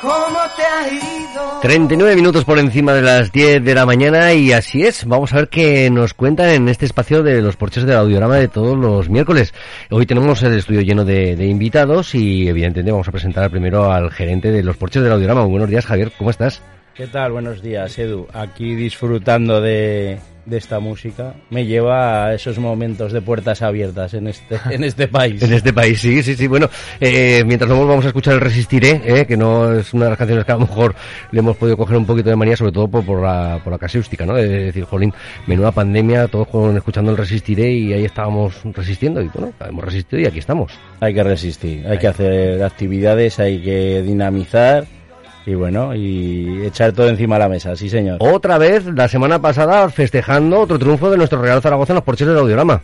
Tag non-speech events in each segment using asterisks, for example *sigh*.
¿Cómo te ha ido? 39 minutos por encima de las 10 de la mañana y así es. Vamos a ver qué nos cuentan en este espacio de los porches del audiorama de todos los miércoles. Hoy tenemos el estudio lleno de, de invitados y evidentemente vamos a presentar primero al gerente de los porches del audiorama. buenos días Javier, ¿cómo estás? ¿Qué tal? Buenos días Edu. Aquí disfrutando de, de esta música me lleva a esos momentos de puertas abiertas en este, *laughs* en este país. en este país, sí, sí, sí. Bueno, eh, mientras no volvamos a escuchar el Resistiré, eh, que no es una de las canciones que a lo mejor le hemos podido coger un poquito de manía, sobre todo por, por, la, por la casuística, ¿no? De decir, jolín, menuda pandemia, todos con, escuchando el Resistiré y ahí estábamos resistiendo y bueno, hemos resistido y aquí estamos. Hay que resistir, hay que hacer actividades, hay que dinamizar y bueno, y echar todo encima de la mesa, sí señor. Otra vez, la semana pasada, festejando otro triunfo de nuestro Real Zaragoza en los porches del Audiorama.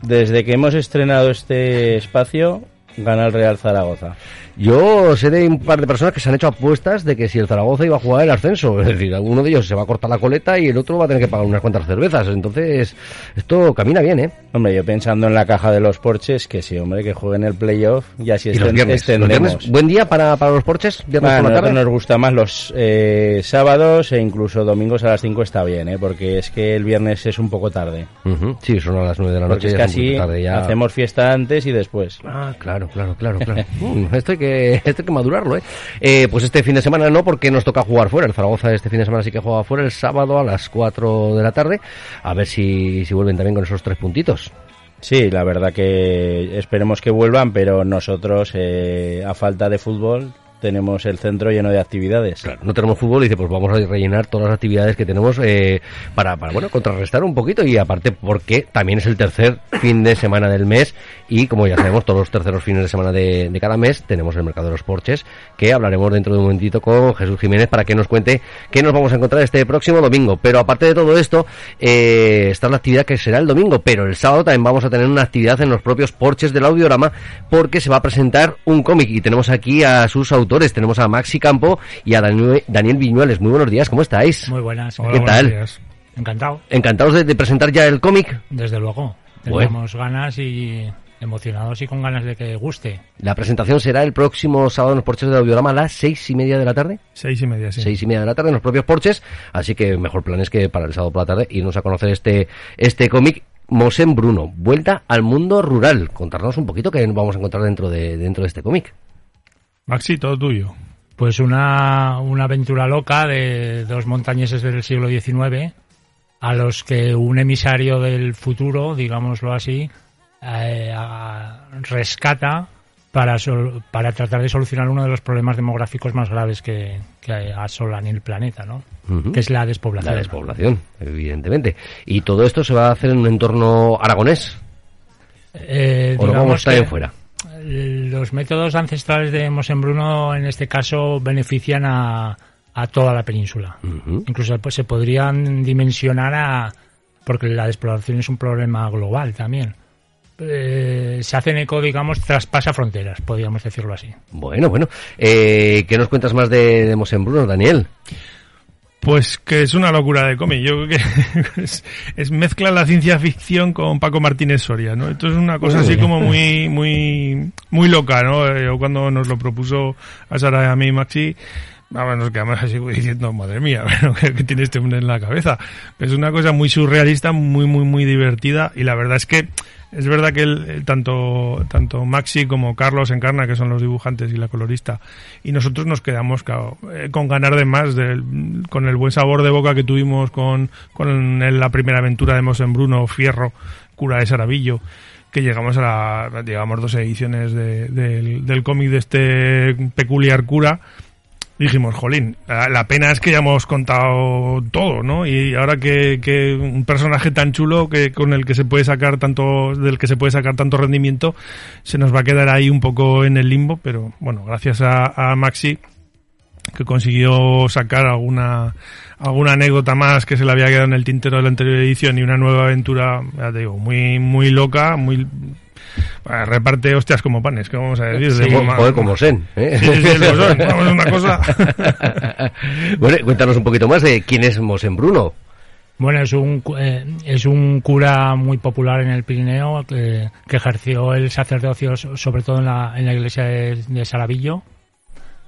Desde que hemos estrenado este espacio, gana el Real Zaragoza. Yo sé de un par de personas que se han hecho apuestas de que si el Zaragoza iba a jugar el ascenso, es decir, uno de ellos se va a cortar la coleta y el otro va a tener que pagar unas cuantas cervezas. Entonces, esto camina bien, ¿eh? Hombre, yo pensando en la caja de los porches, que sí, hombre, que jueguen el playoff y así ¿Y los viernes, ¿Buen día para, para los porches? Viernes por la tarde? nos gusta más los eh, sábados e incluso domingos a las 5 está bien, ¿eh? Porque es que el viernes es un poco tarde. Sí, son a las 9 de la noche. Porque es que así hacemos fiesta antes y después. Ah, claro, claro, claro, claro. *laughs* Mm, esto hay que esto hay que madurarlo, ¿eh? ¿eh? Pues este fin de semana no, porque nos toca jugar fuera. El Zaragoza este fin de semana sí que juega fuera el sábado a las 4 de la tarde. A ver si, si vuelven también con esos tres puntitos. Sí, la verdad que esperemos que vuelvan, pero nosotros, eh, a falta de fútbol, tenemos el centro lleno de actividades. No tenemos fútbol y dice, pues vamos a rellenar todas las actividades que tenemos eh, para, para, bueno, contrarrestar un poquito y aparte porque también es el tercer fin de semana del mes y como ya sabemos, todos los terceros fines de semana de, cada mes tenemos el mercado de los porches que hablaremos dentro de un momentito con Jesús Jiménez para que nos cuente qué nos vamos a encontrar este próximo domingo. Pero aparte de todo esto, eh, está la actividad que será el domingo, pero el sábado también vamos a tener una actividad en los propios porches del audiorama porque se va a presentar un cómic y tenemos aquí a sus autores tenemos a Maxi Campo y a Daniel, Viñuales. Muy buenos días, ¿cómo estáis? Muy buenas. ¿Qué tal? Encantado. ¿Encantados de, presentar ya el cómic? Desde luego. Tenemos ganas y emocionados y con ganas de que guste. La presentación será el próximo sábado en los porches de Audiorama a las seis y media de la tarde. Seis y media, sí. Seis y media de la tarde en los propios porches. Así que mejor plan es que para el sábado por la tarde irnos a conocer este, este cómic. Mosén Bruno, vuelta al mundo rural. Contarnos un poquito qué vamos a encontrar dentro de, dentro de este cómic. Maxi, todo tuyo. Pues una, una aventura loca de dos montañeses del siglo XIX a los que un emisario del futuro, digámoslo así, eh, rescata para, para tratar de solucionar uno de los problemas demográficos más graves que, que asolan el planeta, ¿no? Que es la despoblación. La despoblación, evidentemente. ¿Y todo esto se va a hacer en un entorno aragonés? Eh, ¿O lo vamos a estar en fuera? Los métodos ancestrales de Mosembruno en este caso benefician a, a toda la península. Incluso pues, se podrían dimensionar a... porque la despoblación es un problema global también. Eh, se hacen eco, digamos, traspasa fronteras, podríamos decirlo así. Bueno, bueno. Eh, ¿Qué nos cuentas más de, de Mosembruno, Daniel? Pues que es una locura de cómic. Yo creo que *laughs* es, mezcla la ciencia ficción con Paco Martínez Soria, ¿no? Esto es una cosa así como muy, muy, muy loca, ¿no? Yo eh, cuando nos lo propuso a Sara y a mí, Maxi, vamos, nos quedamos así diciendo, madre mía, *laughs* ¿qué, tiene este hombre en la cabeza? Es una cosa muy surrealista, muy, muy, muy divertida y la verdad es que es verdad que el, tanto, tanto Maxi como Carlos Encarna, que son los dibujantes y la colorista, y nosotros nos quedamos eh, con ganar de más, con el buen sabor de boca que tuvimos con, con la primera aventura de Mosen Bruno, Fierro, Cura de Saravillo, que llegamos a la, llegamos dos ediciones del, del cómic de este peculiar cura dijimos, jolín, la pena es que ya hemos contado todo, ¿no? Y ahora que, que, un personaje tan chulo que con el que se puede sacar tanto, del que se puede sacar tanto rendimiento, se nos va a quedar ahí un poco en el limbo, pero bueno, gracias a, Maxi que consiguió sacar alguna alguna anécdota más que se le había quedado en el tintero de la anterior edición y una nueva aventura, ya te digo, muy muy loca, muy reparte hostias como panes, que vamos a decir. Sí, como Sen. ¿eh? Sí, sí, vamos, una cosa. *laughs* bueno, cuéntanos un poquito más de quién es Mosén Bruno. Bueno, es un, eh, es un cura muy popular en el Pirineo que, que, ejerció el sacerdocio sobre todo en la, en la iglesia de, de Saravillo,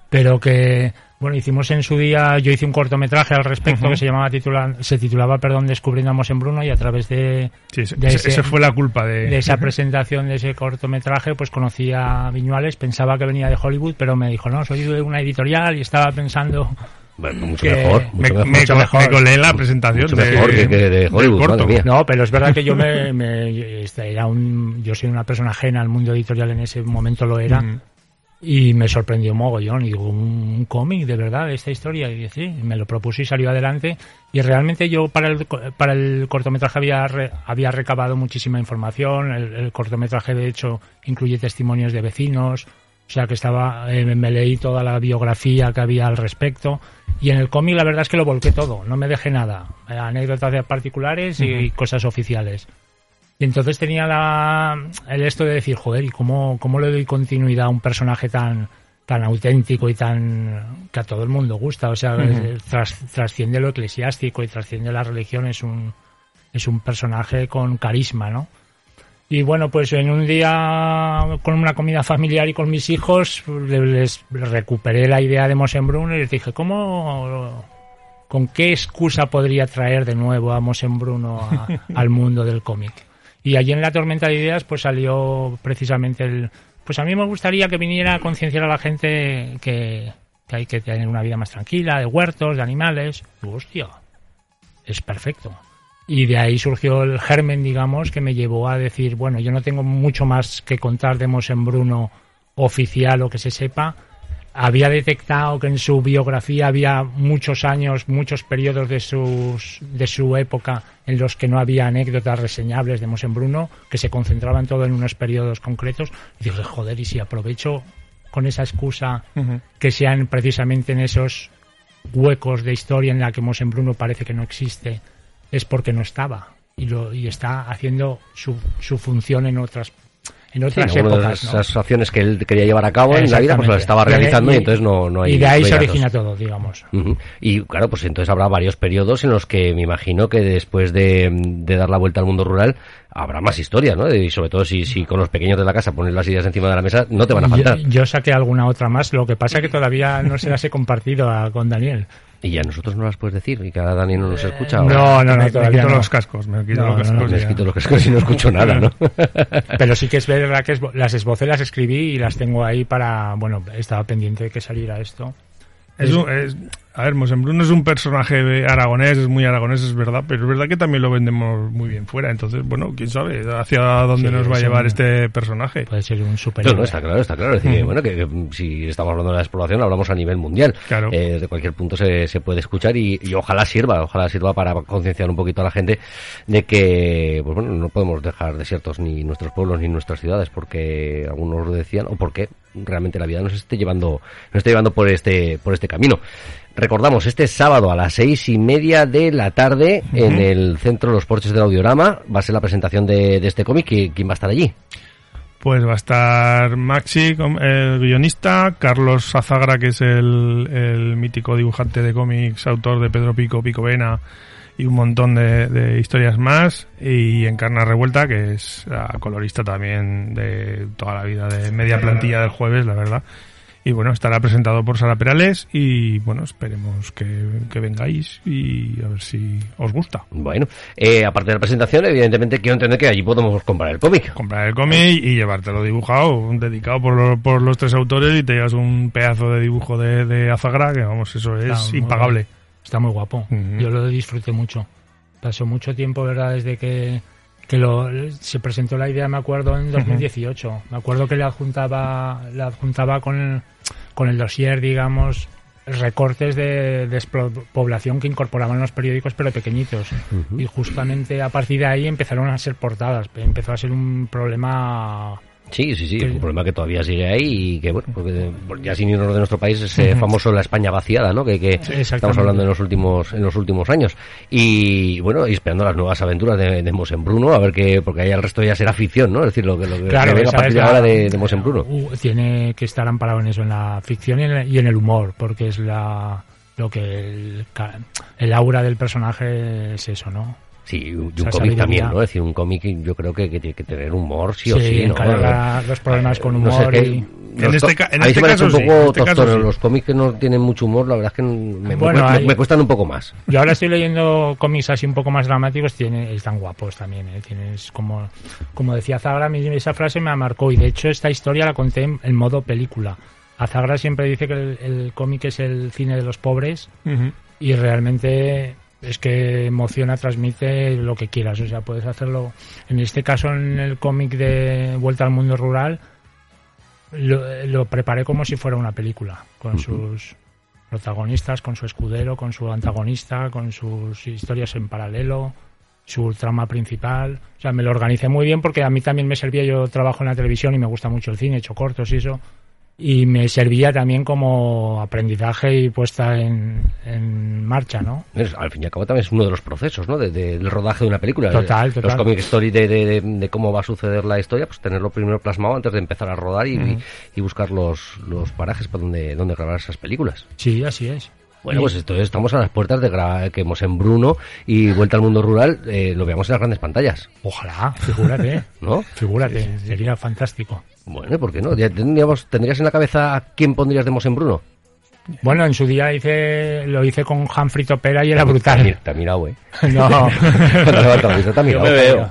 pero que bueno, hicimos en su día, yo hice un cortometraje al respecto que se llamaba titula, se titulaba, perdón, Descubriendo a Bruno y a través de, sí, ese, fue la culpa de... de esa *laughs* presentación de ese cortometraje, pues conocí a Viñuales, pensaba que venía de Hollywood, pero me dijo, no, soy de una editorial y estaba pensando bueno, mucho mejor, mucho me, mejor. Me, me, colé la presentación mucho de, mejor que, de Hollywood, No, pero es verdad que yo me, me, este, era un, yo soy una persona ajena al mundo editorial en ese momento lo era. Y me sorprendió mogollón. Y digo, un, cómic de verdad esta historia. Y sí, me lo propuse y salió adelante. Y realmente yo para el, para el cortometraje había, había recabado muchísima información. El, cortometraje, de hecho, incluye testimonios de vecinos. O sea que estaba, eh, me leí toda la biografía que había al respecto. Y en el cómic la verdad es que lo volqué todo. No me dejé nada. Anécdotas particulares y cosas oficiales. Y entonces tenía la, el esto de decir, joder, ¿y cómo, cómo le doy continuidad a un personaje tan, tan auténtico y tan que a todo el mundo gusta? O sea, trasciende lo eclesiástico y trasciende la religión, es un, es un personaje con carisma, ¿no? Y bueno, pues en un día con una comida familiar y con mis hijos les, recuperé la idea de Mosenbrun y les dije, ¿cómo, con qué excusa podría traer de nuevo a Mosenbruno *laughs* al mundo del cómic? Y allí en la tormenta de ideas pues salió precisamente el... Pues a mí me gustaría que viniera a concienciar a la gente que, hay que tener una vida más tranquila, de huertos, de animales. hostia, es perfecto. Y de ahí surgió el germen, digamos, que me llevó a decir, bueno, yo no tengo mucho más que contar de Bruno oficial o que se sepa, había detectado que en su biografía había muchos años, muchos periodos de, sus, de su época en los que no había anécdotas reseñables de Bruno, que se concentraban todo en unos periodos concretos. Y dije, joder, y si aprovecho con esa excusa que sean precisamente en esos huecos de historia en la que Bruno parece que no existe, es porque no estaba y, lo, y está haciendo su, su función en otras en otras épocas. esas acciones que él quería llevar a cabo en la vida, pues las estaba realizando y, entonces no, no hay. Y de ahí se origina todo, digamos. Y claro, pues entonces habrá varios periodos en los que me imagino que después de, de dar la vuelta al mundo rural habrá más historias, ¿no? Y sobre todo si, si con los pequeños de la casa pones las ideas encima de la mesa, no te van a faltar. Yo, saqué alguna otra más, lo que pasa que todavía no se las he compartido con Daniel. Y ya nosotros no las puedes decir y ahora Dani no nos escucha. No, no, no, me, quito los cascos, me quito los cascos. me quito los cascos y no escucho nada, ¿no? *laughs* Pero sí que es verdad que las esbocé, las escribí y las tengo ahí para, bueno, estaba pendiente de que saliera esto. Es, un, es, a ver, Bruno es un personaje aragonés, es muy aragonés, es verdad, pero es verdad que también lo vendemos muy bien fuera. Entonces, bueno, quién sabe hacia dónde nos va a llevar este personaje. Puede ser un superhéroe. No, no, está claro, está claro. Es decir, bueno, que, si estamos hablando de la exploración, hablamos a nivel mundial. Claro. Eh, de cualquier punto se, se puede escuchar y, y, ojalá sirva, ojalá sirva para concienciar un poquito a la gente de que, pues bueno, no podemos dejar desiertos ni nuestros pueblos ni nuestras ciudades porque algunos lo decían o porque realmente la vida nos esté llevando, nos esté llevando por este, por este camino. Recordamos, este sábado a las seis y media de la tarde en el Centro Los Porches del Audiorama va a ser la presentación de, este cómic. ¿Quién va a estar allí? Pues va a estar Maxi, el guionista, Carlos Azagra, que es el, mítico dibujante de cómics, autor de Pedro Pico, Pico Vena y un montón de, historias más, y Encarna Revuelta, que es la colorista también de toda la vida, de media plantilla del jueves, la verdad. Y bueno, estará presentado por Sara Perales y bueno, esperemos que, vengáis y a ver si os gusta. Bueno, eh, aparte de la presentación, evidentemente quiero entender que allí podemos comprar el cómic. Comprar el cómic y llevártelo dibujado, dedicado por, por los tres autores y te llevas un pedazo de dibujo de, de Azagra, que vamos, eso es impagable. Está muy guapo. Yo lo disfruté mucho. Pasó mucho tiempo, ¿verdad? Desde que que lo, se presentó la idea, me acuerdo, en 2018. Me acuerdo que le adjuntaba, le adjuntaba con, el, con el dossier, digamos, recortes de, de población que incorporaban los periódicos, pero pequeñitos. Y justamente a partir de ahí empezaron a ser portadas. Empezó a ser un problema Sí, sí, sí, es un problema que todavía sigue ahí y que, bueno, porque ya sin irnos de nuestro país, ese famoso la España vaciada, ¿no? Que, que estamos hablando en los últimos en los últimos años. Y, bueno, y esperando las nuevas aventuras de, de Bruno a ver qué, porque ahí el resto ya será ficción, ¿no? Es decir, lo que, lo que, venga a partir de ahora de, de Bruno. Uh, tiene que estar amparado en eso, en la ficción y en el, humor, porque es la lo que el, el aura del personaje es eso, ¿no? Sí, y un cómic también, ¿no? Es decir, un cómic yo creo que, tiene que tener humor, sí, o sí, ¿no? los problemas con humor y... En este, en este caso, un poco este Los cómics que no tienen mucho humor, la verdad es que me, me, cuestan un poco más. Yo ahora estoy leyendo cómics así un poco más dramáticos, tiene, están guapos también. ¿eh? Tienes como, como decía Zagra, esa frase me marcó y de hecho esta historia la conté en, modo película. Azagra siempre dice que el, cómic es el cine de los pobres y realmente es que emociona, transmite lo que quieras. O sea, puedes hacerlo. En este caso, en el cómic de Vuelta al Mundo Rural, lo, preparé como si fuera una película, con sus protagonistas, con su escudero, con su antagonista, con sus historias en paralelo, su trama principal. O sea, me lo organicé muy bien porque a mí también me servía. Yo trabajo en la televisión y me gusta mucho el cine, he hecho cortos y eso y me servía también como aprendizaje y puesta en, en marcha, ¿no? al fin y al cabo también es uno de los procesos, ¿no? De, del rodaje de una película. Total, total. Los comic story de, de, cómo va a suceder la historia, pues tenerlo primero plasmado antes de empezar a rodar y, y, buscar los, los parajes para donde, donde grabar esas películas. Sí, así es. Bueno, pues entonces estamos a las puertas de grabar, que hemos en Bruno y Vuelta al Mundo Rural eh, lo veamos en las grandes pantallas. Ojalá, figúrate. *laughs* ¿No? Figúrate, sería fantástico. Bueno, ¿por qué no? ¿Tendríamos, ¿Tendrías en la cabeza a quién pondrías de en Bruno? Bueno, en su día hice, lo hice con Humphrey Topera y era brutal. Te ha mirado, ¿eh? *laughs* No. *laughs* te Yo me veo.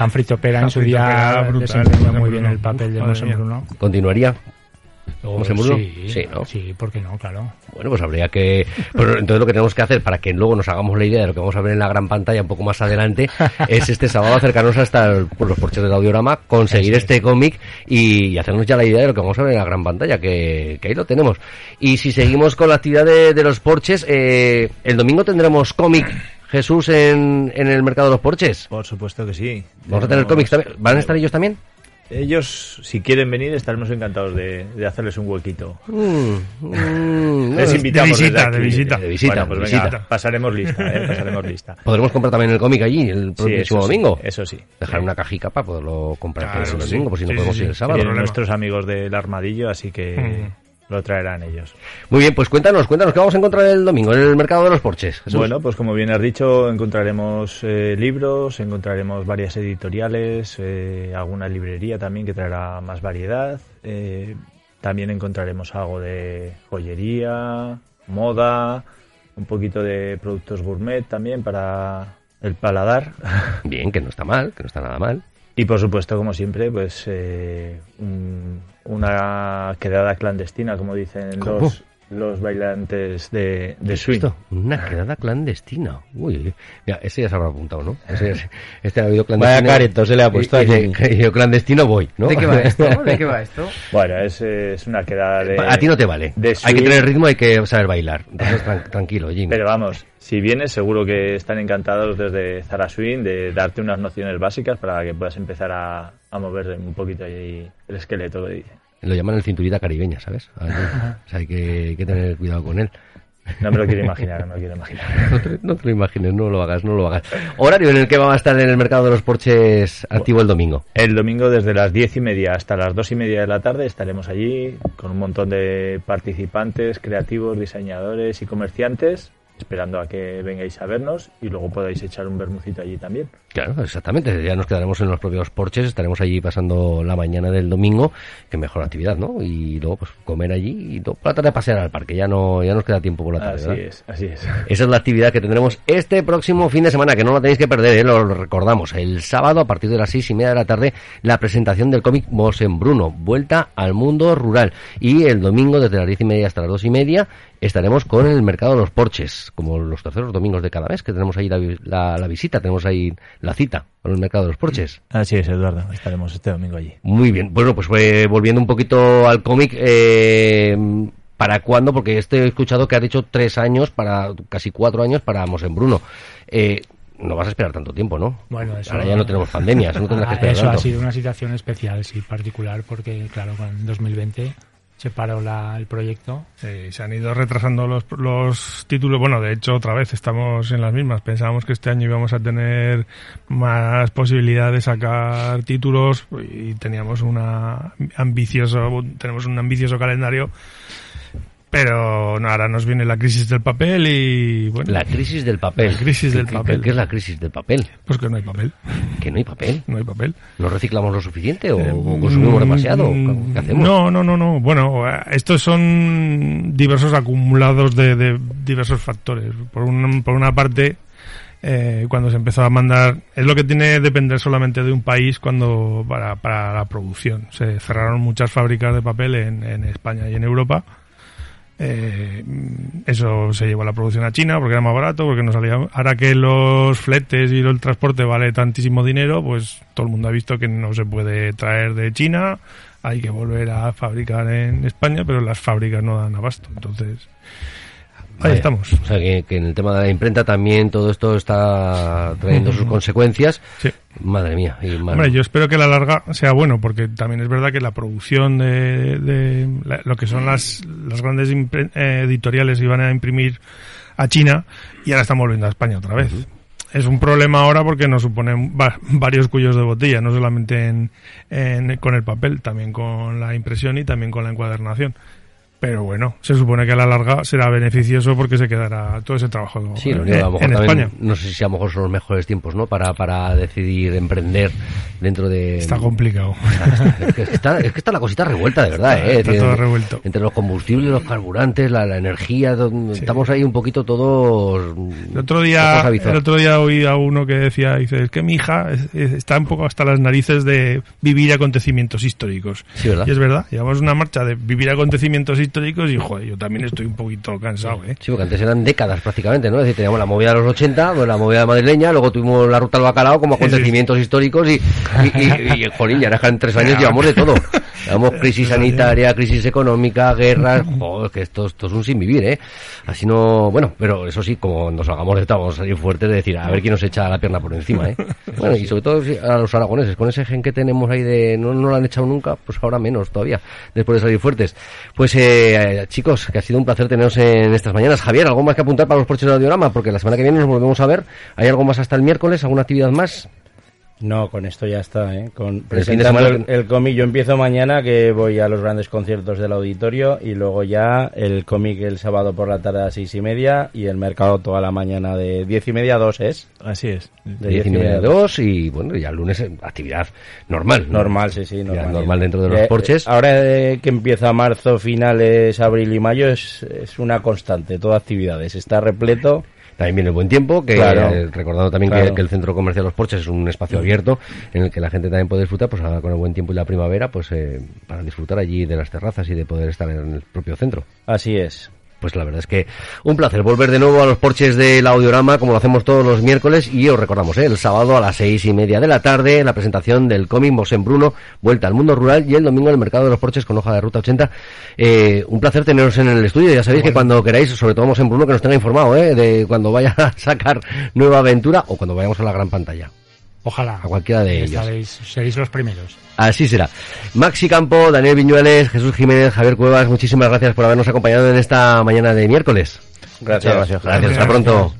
Humphrey Topera en su día desempeñó muy bien el papel de Mosén Bruno. ¿Continuaría? Sí, sí, ¿no? Sí, ¿por qué no? Claro. Bueno, pues habría que... Pues entonces lo que tenemos que hacer para que luego nos hagamos la idea de lo que vamos a ver en la gran pantalla un poco más adelante *laughs* es este sábado acercarnos hasta los porches del audiorama, conseguir este cómic y, hacernos ya la idea de lo que vamos a ver en la gran pantalla, que, ahí lo tenemos. Y si seguimos con la actividad de, los porches, eh, el domingo tendremos cómic Jesús en, en el mercado de los porches. Por supuesto que sí. Vamos a tener cómics también. ¿Van a estar ellos también? Ellos, si quieren venir, estaremos encantados de, hacerles un huequito. Mm, mm, Les invitamos de visita, de visita. De visita, pues visita. pasaremos lista, ¿eh? pasaremos lista. *laughs* Podremos comprar también el cómic allí el próximo domingo. eso sí. Dejar una cajica para poderlo comprar el domingo, por si no podemos ir el sábado. Nuestros amigos del armadillo, así que... Mm lo traerán ellos. Muy bien, pues cuéntanos, cuéntanos, ¿qué vamos a encontrar el domingo en el mercado de los porches? Bueno, pues como bien has dicho, encontraremos eh, libros, encontraremos varias editoriales, eh, alguna librería también que traerá más variedad. Eh, también encontraremos algo de joyería, moda, un poquito de productos gourmet también para el paladar. *laughs* Bien, que no está mal, que no está nada mal. Y por supuesto, como siempre, pues una quedada clandestina, como dicen los, los bailantes de, de swing. Una quedada clandestina. Uy, mira, ese ya se habrá apuntado, ¿no? este ha habido clandestino. Vaya careto se le ha puesto y, yo clandestino voy, ¿no? ¿De qué va esto? *laughs* ¿De qué va esto? Bueno, es, es una quedada de... A ti no te vale. hay que tener ritmo, hay que saber bailar. Entonces, tranquilo, Jimmy. Pero vamos, si vienes, seguro que están encantados desde Zara Swing de darte unas nociones básicas para que puedas empezar a, a mover un poquito ahí el esqueleto, lo dice. Lo llaman el cinturita caribeña, ¿sabes? *laughs* o sea, hay que, que, tener cuidado con él. No me lo quiero imaginar, no me lo quiero imaginar. *laughs* No te, lo imagines, no lo hagas, no lo hagas. Horario en el que va a estar en el mercado de los porches activo el domingo. El domingo desde las diez y media hasta las dos y media de la tarde estaremos allí con un montón de participantes, creativos, diseñadores y comerciantes esperando a que vengáis a vernos y luego podáis echar un bermucito allí también. Claro, exactamente. Ya nos quedaremos en los propios porches, estaremos allí pasando la mañana del domingo, que mejor actividad, ¿no? Y luego pues comer allí y luego por la tarde pasear al parque. Ya no ya nos queda tiempo por la tarde. Así es, así es. Esa es la actividad que tendremos este próximo fin de semana, que no la tenéis que perder, ¿eh? lo recordamos. El sábado a partir de las seis y media de la tarde la presentación del cómic Mosen Bruno, Vuelta al Mundo Rural. Y el domingo desde las diez y media hasta las dos y media estaremos con el mercado de los porches, como los terceros domingos de cada mes, que tenemos ahí la, visita, tenemos ahí la cita con el mercado de los porches. Así es, Eduardo, estaremos este domingo allí. Muy bien, bueno, pues eh, volviendo un poquito al cómic, eh, ¿para cuándo? Porque este he escuchado que ha dicho tres años, para casi cuatro años para Mosembruno. Eh, no vas a esperar tanto tiempo, ¿no? Bueno, eso... Ahora ya no tenemos pandemia, eso no tendrás que *laughs* esperar Eso tanto. ha sido una situación especial, sí, particular, porque, claro, en 2020 se paró la, el proyecto. Se han ido retrasando los, los títulos. Bueno, de hecho, otra vez estamos en las mismas. Pensábamos que este año íbamos a tener más posibilidad de sacar títulos y teníamos una ambicioso, tenemos un ambicioso calendario. Pero no, ahora nos viene la crisis del papel y bueno. La crisis del papel. La crisis del ¿Qué- papel. ¿Qué, qué es la crisis del papel? Pues que no hay papel. Que no hay papel. No hay papel. ¿No reciclamos lo suficiente o, o consumimos demasiado? Mm, ¿Qué hacemos? No, no, no, no. Bueno, eh, estos son diversos acumulados de, de diversos factores. Por, un- por una parte, eh, cuando se empezó a mandar, es lo que tiene que depender solamente de un país cuando para, para la producción. Se cerraron muchas fábricas de papel en, en España y en Europa. Eh, eso se llevó la producción a China porque era más barato, porque no salía. Ahora que los fletes y el transporte vale tantísimo dinero, pues todo el mundo ha visto que no se puede traer de China, hay que volver a fabricar en España, pero las fábricas no dan abasto. Entonces, ahí estamos. O sea, que, que en el tema de la imprenta también todo esto está trayendo sus consecuencias. Sí. Madre mía. y Hombre, yo espero que la larga sea bueno, porque también es verdad que la producción de, de la- lo que son las, las grandes eh, editoriales iban a imprimir a China y ahora están volviendo a España otra vez. Es un problema ahora porque nos suponen va- varios cuellos de botella, no solamente en, en- con el papel, también con la impresión y también con la encuadernación. Pero bueno, se supone que a la larga será beneficioso porque se quedará todo ese trabajo Sí, lo en, que a lo mejor en España. no sé si a lo mejor son los mejores tiempos, ¿no? Para, para decidir emprender dentro de... Está complicado. es, que está, es que está la cosita revuelta, de verdad, Está- ¿eh? está todo revuelto. Entre los combustibles, los carburantes, la, la energía, to- estamos ahí un poquito todos... El otro día, el otro día oí a uno que decía, dice, es que mi hija es- es- está un poco hasta las narices de vivir acontecimientos históricos. Sí, ¿verdad? Y es verdad, llevamos una marcha de vivir acontecimientos históricos y, joder, yo también estoy un poquito cansado, ¿eh? Sí, porque antes eran décadas prácticamente, ¿no? Es decir, teníamos la movida de los 80, pues la movida madrileña, luego tuvimos la ruta al bacalao como Sí, sí, acontecimientos históricos y, y, y, y, jolín, ya en tres años llevamos de todo. Llevamos crisis sanitaria, crisis económica, guerras, joder, que esto, esto es un sin vivir, ¿eh? Así no, bueno, pero eso sí, como nos salgamos de esto, vamos a salir fuertes de decir, a ver quién nos echa la pierna por encima, ¿eh? *laughs* Bueno, y sobre todo a los aragoneses, con ese gen que tenemos ahí de no, no lo han echado nunca, pues ahora menos todavía, después de salir fuertes. Pues, eh, chicos, que ha sido un placer teneros en estas mañanas. Javier, ¿algo más que apuntar para los porches de? Porque la semana que viene nos volvemos a ver. ¿Hay algo más hasta el miércoles? ¿Alguna actividad más? No, con esto ya está, ¿eh? Con presentando semana el, que- el cómic, yo empiezo mañana que voy a los grandes conciertos del auditorio y luego ya el cómic el sábado por la tarde a las seis y media y el mercado toda la mañana de diez y media a dos, ¿es? Así es. De diez y media a dos y bueno, ya el lunes eh, actividad normal. ¿no? Normal, sí, sí, normal. normal dentro de los Eh, porches. Ahora eh, que empieza marzo, finales, abril y mayo es, es una constante, toda actividades. Está repleto. También viene el buen tiempo, que Claro. eh, recordando también que- el centro comercial Los Porches es un espacio abierto en el que la gente también puede disfrutar, pues ahora con el buen tiempo y la primavera, pues eh, para disfrutar allí de las terrazas y de poder estar en el propio centro. Así es. Pues la verdad es que un placer volver de nuevo a los porches del audiorama como lo hacemos todos los miércoles y os recordamos ¿eh? el sábado a las seis y media de la tarde la presentación del cómic Mosén Bruno Vuelta al Mundo Rural y el domingo en el Mercado de los Porches con hoja de ruta 80 Eh, un placer teneros en el estudio ya sabéis que cuando queráis sobre todo Mosén Bruno que nos tenga informado ¿eh? de cuando vaya *laughs* a sacar nueva aventura o cuando vayamos a la gran pantalla Ojalá. A cualquiera de ellos. Seréis los primeros. Así será. Maxi Campo, Daniel Viñuales, Jesús Jiménez, Javier Cuevas, muchísimas gracias por habernos acompañado en esta mañana de miércoles. Gracias. Gracias, hasta pronto.